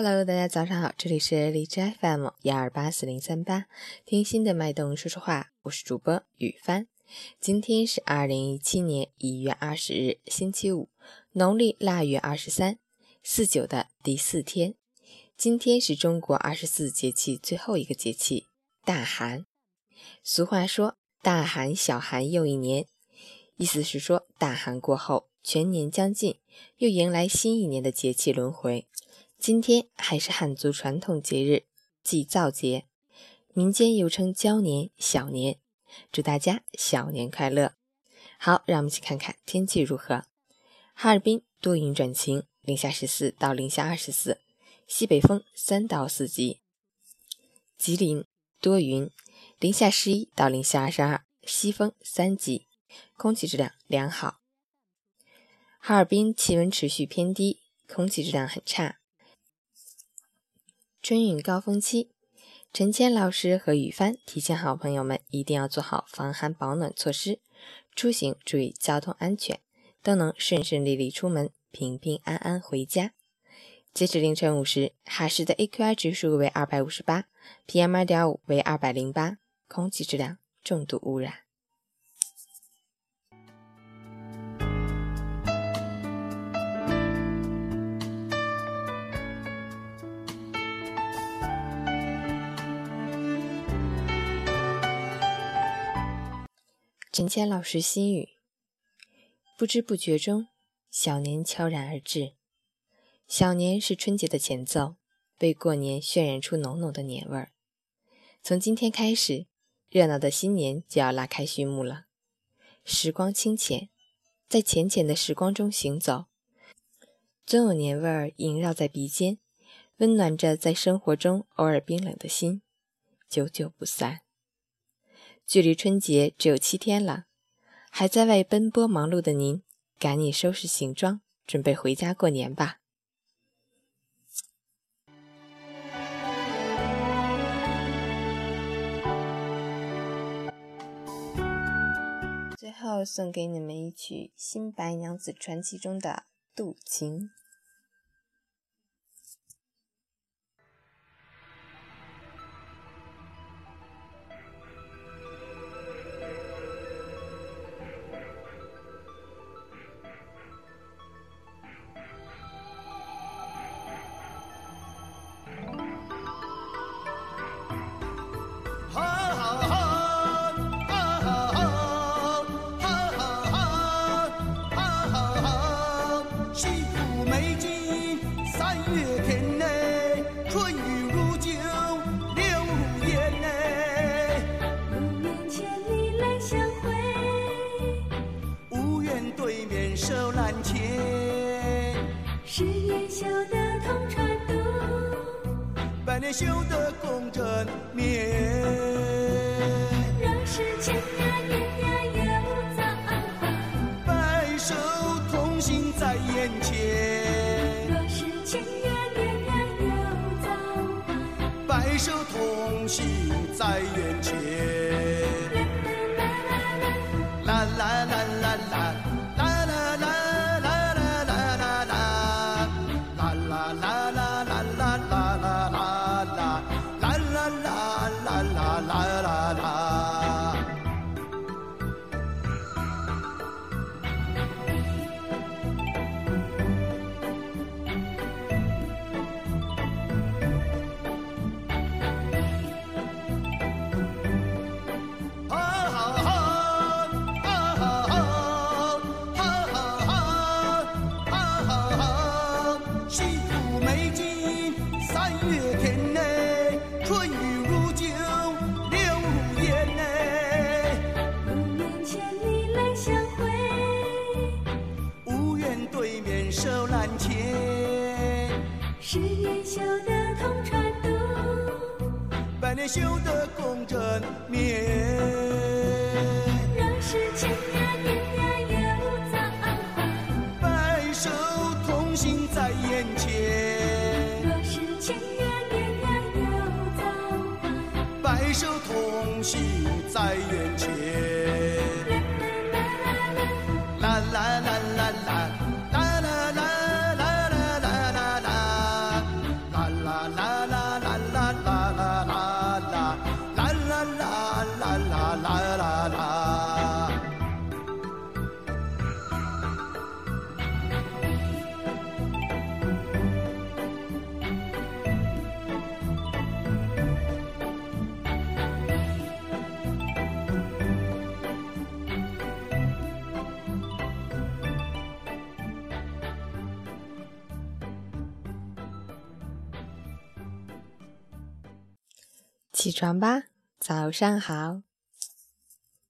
Hello，大家早上好，这里是荔枝 FM 幺二八四零三八，听心的脉动说说话，我是主播雨帆。今天是二零一七年一月二十日，星期五，农历腊月二十三，四九的第四天。今天是中国二十四节气最后一个节气大寒。俗话说“大寒小寒又一年”，意思是说大寒过后，全年将近，又迎来新一年的节气轮回。今天还是汉族传统节日祭灶节，民间又称交年、小年。祝大家小年快乐！好，让我们一起看看天气如何。哈尔滨多云转晴，零下十四到零下二十四，西北风三到四级。吉林多云，零下十一到零下二十二，西风三级，空气质量良好。哈尔滨气温持续偏低，空气质量很差。春运高峰期，陈谦老师和雨帆提醒好朋友们一定要做好防寒保暖措施，出行注意交通安全，都能顺顺利利出门，平平安安回家。截止凌晨五时，哈市的 AQI 指数为二百五十八，PM 二点五为二百零八，空气质量重度污染。陈谦老师心语：不知不觉中，小年悄然而至。小年是春节的前奏，为过年渲染出浓浓的年味儿。从今天开始，热闹的新年就要拉开序幕了。时光清浅，在浅浅的时光中行走，总有年味儿萦绕在鼻尖，温暖着在生活中偶尔冰冷的心，久久不散。距离春节只有七天了，还在外奔波忙碌的您，赶紧收拾行装，准备回家过年吧。最后送给你们一曲《新白娘子传奇》中的《渡情》。十年修得同船渡百年修得共枕眠若是千呀年呀有造化白首同心在眼前若是千呀年呀有造化白首同心在眼前。修得共枕眠。若是千呀年呀又早还，白首同行在眼前。若是千呀年呀又早还，白首同行在眼前。起床吧，早上好。